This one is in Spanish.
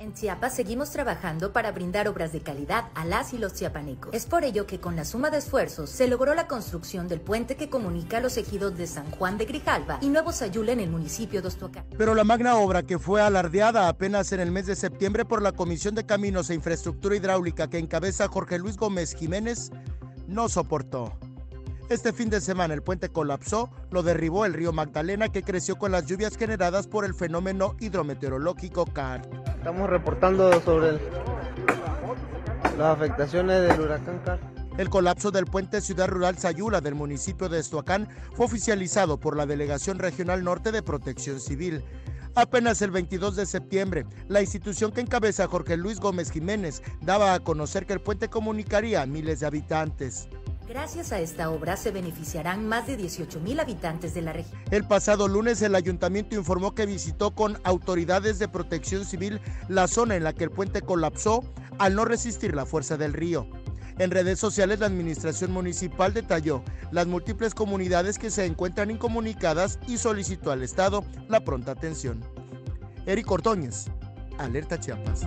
En Chiapas seguimos trabajando para brindar obras de calidad a las y los chiapanecos. Es por ello que con la suma de esfuerzos se logró la construcción del puente que comunica los ejidos de San Juan de Grijalva y Nuevo Sayula en el municipio de Ostoacán. Pero la magna obra que fue alardeada apenas en el mes de septiembre por la Comisión de Caminos e Infraestructura Hidráulica que encabeza Jorge Luis Gómez Jiménez no soportó. Este fin de semana el puente colapsó, lo derribó el río Magdalena que creció con las lluvias generadas por el fenómeno hidrometeorológico CAR. Estamos reportando sobre el, las afectaciones del huracán CAR. El colapso del puente Ciudad Rural Sayula del municipio de Estuacán fue oficializado por la Delegación Regional Norte de Protección Civil. Apenas el 22 de septiembre, la institución que encabeza Jorge Luis Gómez Jiménez daba a conocer que el puente comunicaría a miles de habitantes. Gracias a esta obra se beneficiarán más de 18 mil habitantes de la región. El pasado lunes el ayuntamiento informó que visitó con autoridades de protección civil la zona en la que el puente colapsó al no resistir la fuerza del río. En redes sociales la administración municipal detalló las múltiples comunidades que se encuentran incomunicadas y solicitó al Estado la pronta atención. Eric Ordóñez, Alerta Chiapas.